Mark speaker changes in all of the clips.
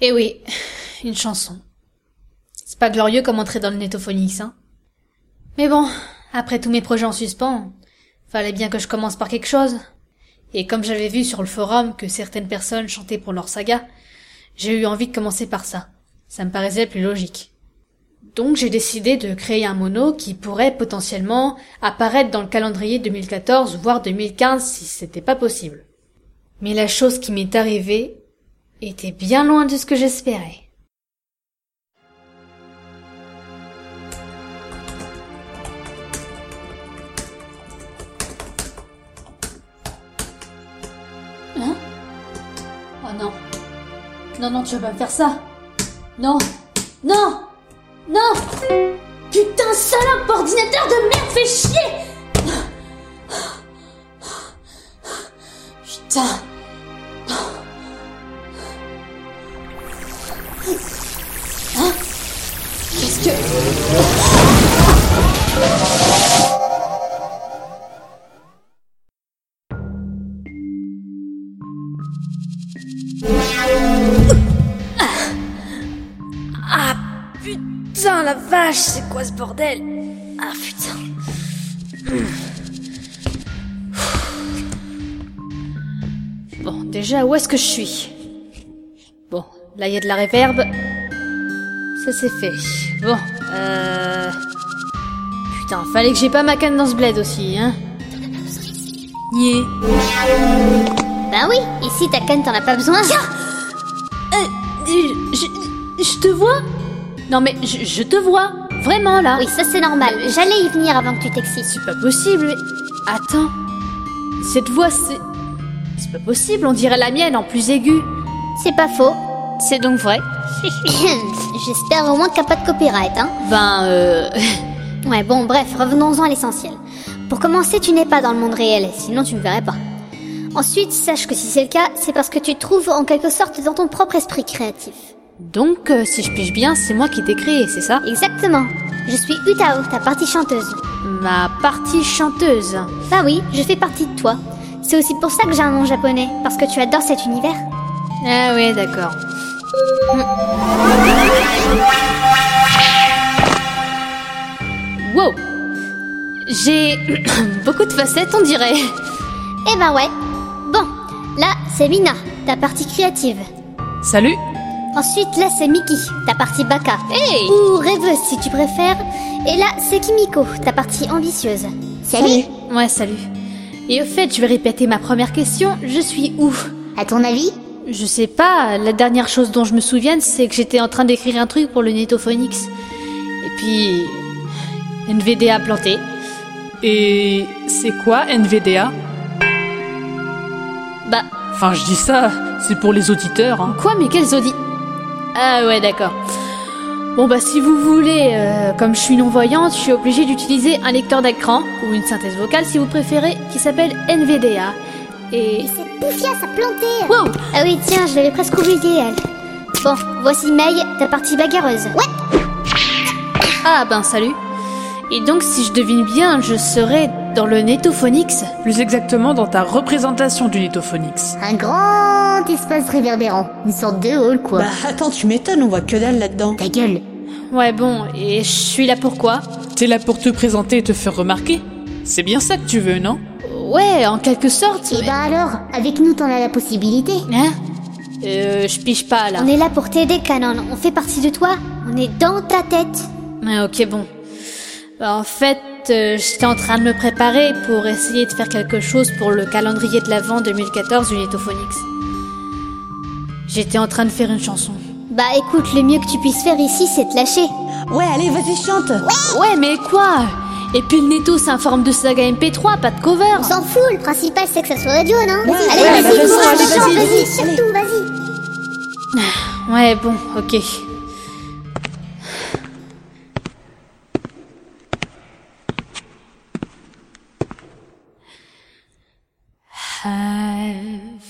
Speaker 1: Eh oui, une chanson. C'est pas glorieux comme entrer dans le Netophonix, hein. Mais bon, après tous mes projets en suspens, fallait bien que je commence par quelque chose. Et comme j'avais vu sur le forum que certaines personnes chantaient pour leur saga, j'ai eu envie de commencer par ça. Ça me paraissait plus logique. Donc j'ai décidé de créer un mono qui pourrait potentiellement apparaître dans le calendrier 2014 voire 2015 si c'était pas possible. Mais la chose qui m'est arrivée était bien loin de ce que j'espérais. Hein? Oh non. Non, non, tu vas pas me faire ça. Non. Non Non Putain, salope ordinateur de merde, fais chier Putain. Putain la vache, c'est quoi ce bordel Ah putain. Bon, déjà où est-ce que je suis Bon, là il y a de la réverbe. Ça c'est fait. Bon, euh... Putain, fallait que j'ai pas ma canne dans ce bled aussi, hein Nier.
Speaker 2: Bah oui, ici ta canne t'en as pas besoin.
Speaker 1: Euh, je, je te vois Non mais je, je te vois, vraiment là.
Speaker 2: Oui, ça c'est normal. J'allais y venir avant que tu t'excites.
Speaker 1: C'est pas possible. mais- Attends. Cette voix, c'est. C'est pas possible, on dirait la mienne en plus aiguë.
Speaker 2: C'est pas faux.
Speaker 1: C'est donc vrai
Speaker 2: J'espère au moins qu'il n'y a pas de copyright, hein.
Speaker 1: Ben, euh.
Speaker 2: Ouais, bon, bref, revenons-en à l'essentiel. Pour commencer, tu n'es pas dans le monde réel, sinon tu me verrais pas. Ensuite, sache que si c'est le cas, c'est parce que tu te trouves en quelque sorte dans ton propre esprit créatif.
Speaker 1: Donc, euh, si je pige bien, c'est moi qui t'ai créé, c'est ça?
Speaker 2: Exactement. Je suis Utao, ta partie chanteuse.
Speaker 1: Ma partie chanteuse.
Speaker 2: Bah oui, je fais partie de toi. C'est aussi pour ça que j'ai un nom japonais, parce que tu adores cet univers.
Speaker 1: Ah ouais, d'accord. Wow J'ai beaucoup de facettes, on dirait.
Speaker 2: Eh ben ouais. Bon, là, c'est Mina, ta partie créative.
Speaker 3: Salut
Speaker 2: Ensuite, là, c'est Miki, ta partie baka.
Speaker 1: Hey
Speaker 2: Ou rêveuse, si tu préfères. Et là, c'est Kimiko, ta partie ambitieuse. Salut.
Speaker 1: Ouais, salut. Et au fait, je vais répéter ma première question. Je suis où?
Speaker 2: À ton avis?
Speaker 1: Je sais pas, la dernière chose dont je me souvienne, c'est que j'étais en train d'écrire un truc pour le Netophonix. Et puis... NVDA planté.
Speaker 3: Et c'est quoi NVDA
Speaker 1: Bah,
Speaker 3: Enfin, je dis ça, c'est pour les auditeurs, hein.
Speaker 1: quoi, mais quels audits Ah ouais, d'accord. Bon bah si vous voulez, euh, comme je suis non-voyante, je suis obligée d'utiliser un lecteur d'écran, ou une synthèse vocale si vous préférez, qui s'appelle NVDA. Et...
Speaker 2: C'est Poufia, ça planté
Speaker 1: Wow
Speaker 2: Ah oui, tiens, je l'avais presque oublié, elle. Bon, voici Mei, ta partie bagarreuse. Ouais
Speaker 1: Ah ben salut Et donc si je devine bien, je serai dans le Netophonix
Speaker 3: Plus exactement dans ta représentation du Netophonix.
Speaker 2: Un grand espace réverbérant. Une sorte de hall, quoi.
Speaker 4: Bah attends, tu m'étonnes, on voit que dalle là-dedans.
Speaker 2: Ta gueule.
Speaker 1: Ouais bon, et je suis là pourquoi
Speaker 3: T'es là pour te présenter et te faire remarquer C'est bien ça que tu veux, non?
Speaker 1: Ouais, en quelque sorte.
Speaker 2: Et
Speaker 1: mais-
Speaker 2: bah alors, avec nous, t'en as la possibilité.
Speaker 1: Hein? Euh, je pige pas là.
Speaker 2: On est là pour t'aider, Canon. On fait partie de toi. On est dans ta tête.
Speaker 1: Ah, ok, bon. Bah, en fait, euh, j'étais en train de me préparer pour essayer de faire quelque chose pour le calendrier de l'Avent 2014 du Netophonix. J'étais en train de faire une chanson.
Speaker 2: Bah écoute, le mieux que tu puisses faire ici, c'est te lâcher.
Speaker 4: Ouais, allez, vas-y, chante
Speaker 1: Ouais, mais quoi? Et puis le Netto, c'est un forme de saga MP3, pas de cover.
Speaker 2: On s'en fout, le principal c'est que ça soit radio, non?
Speaker 4: Ouais,
Speaker 2: Allez,
Speaker 4: ouais,
Speaker 2: vas-y,
Speaker 4: bah,
Speaker 2: courage,
Speaker 4: vas-y,
Speaker 2: chante,
Speaker 4: vas-y,
Speaker 2: vas-y,
Speaker 4: vas-y.
Speaker 2: surtout, vas-y.
Speaker 1: Ouais, bon, ok.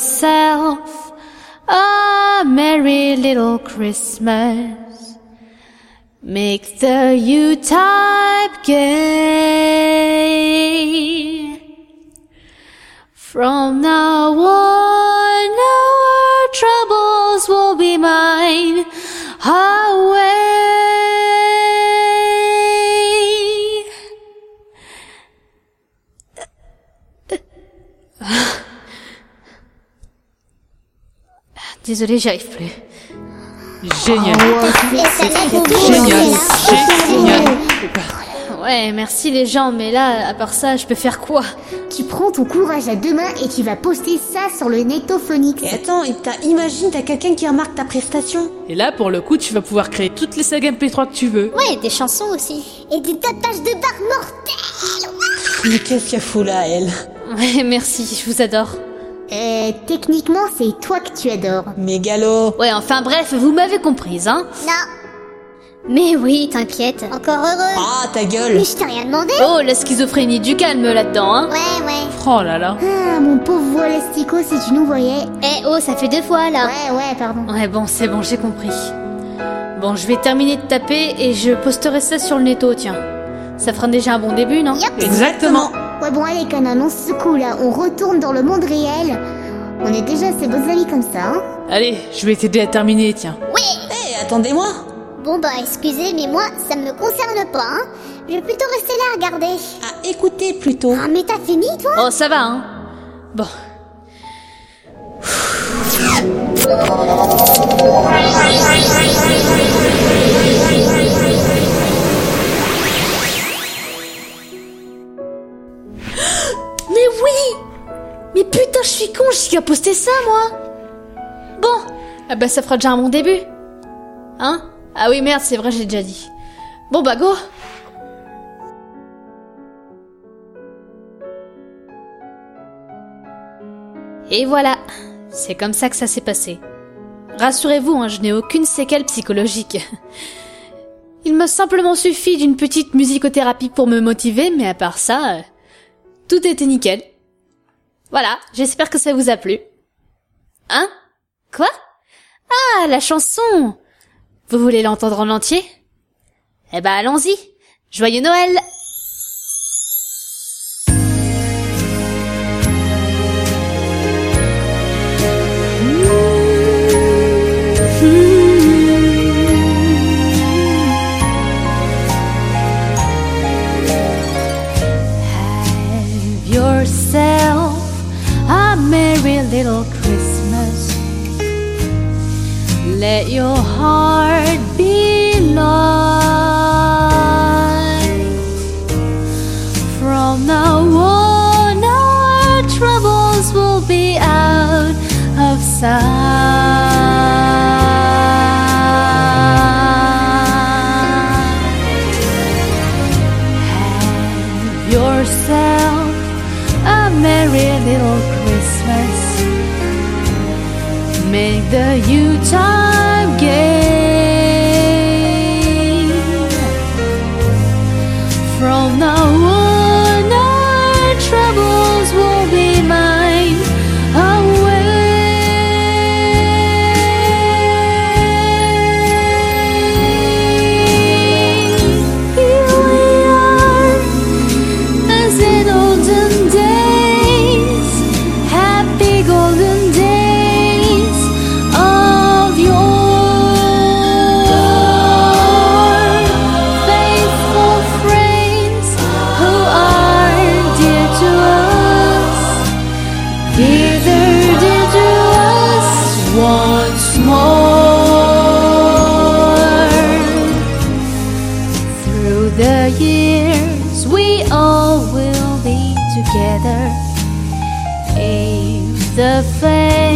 Speaker 1: Yourself a merry little Christmas. Make the Yuletide gay. From now on, Désolée, j'y arrive plus.
Speaker 3: Génial.
Speaker 2: Beaucoup,
Speaker 3: Génial. Génial.
Speaker 1: Ouais, merci les gens, mais là, à part ça, je peux faire quoi?
Speaker 5: Tu prends ton courage à deux mains et tu vas poster ça sur le Netophonix.
Speaker 4: Et attends, et t'as- imagine, t'as quelqu'un qui remarque ta prestation.
Speaker 3: Et là, pour le coup, tu vas pouvoir créer toutes les sagas MP3 que tu veux.
Speaker 2: Ouais, des chansons aussi.
Speaker 5: Et des tapages de barres mortelles
Speaker 4: Mais qu'est-ce qu'elle fout là, elle?
Speaker 1: Ouais, merci, je vous adore.
Speaker 5: Euh, techniquement, c'est toi que tu adores.
Speaker 4: Mégalo.
Speaker 1: Ouais, enfin bref, vous m'avez comprise, hein
Speaker 2: Non. Mais oui, t'inquiète. Encore heureux.
Speaker 4: Ah, ta gueule.
Speaker 5: Mais je t'ai rien demandé
Speaker 1: Oh, la schizophrénie du calme là-dedans, hein
Speaker 2: Ouais, ouais.
Speaker 3: Oh là là.
Speaker 5: Ah, mon pauvre voix elastico, si tu nous voyais.
Speaker 2: Eh oh, ça fait deux fois là.
Speaker 5: Ouais, ouais, pardon.
Speaker 1: Ouais, bon, c'est bon, j'ai compris. Bon, je vais terminer de taper et je posterai ça sur le netto, tiens. Ça fera déjà un bon début, non?
Speaker 5: Yep.
Speaker 3: Exactement.
Speaker 5: Ouais, bon, allez, Canon, on se secoue là. On retourne dans le monde réel. On est déjà assez beaux amis comme ça, hein
Speaker 3: Allez, je vais t'aider à terminer, tiens.
Speaker 4: Eh, attendez-moi.
Speaker 2: Bon bah excusez, mais moi, ça me concerne pas, hein. Je vais plutôt rester là à regarder.
Speaker 4: À écouter plutôt.
Speaker 2: Ah mais t'as fini toi?
Speaker 1: Oh, ça va, hein Bon. Mais putain, je suis con, j'y ai posté ça, moi Bon, ah bah ça fera déjà un bon début. Hein? Ah oui, merde, c'est vrai, j'ai déjà dit. Bon bah go Et voilà, c'est comme ça que ça s'est passé. Rassurez-vous, hein, je n'ai aucune séquelle psychologique. Il m'a simplement suffi d'une petite musicothérapie pour me motiver, mais à part ça, euh, tout était nickel. Voilà, j'espère que ça vous a plu. Hein? Quoi? Ah, la chanson! Vous voulez l'entendre en entier? Eh ben allons-y. Joyeux Noël years we all will be together. If the fate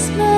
Speaker 1: Smile.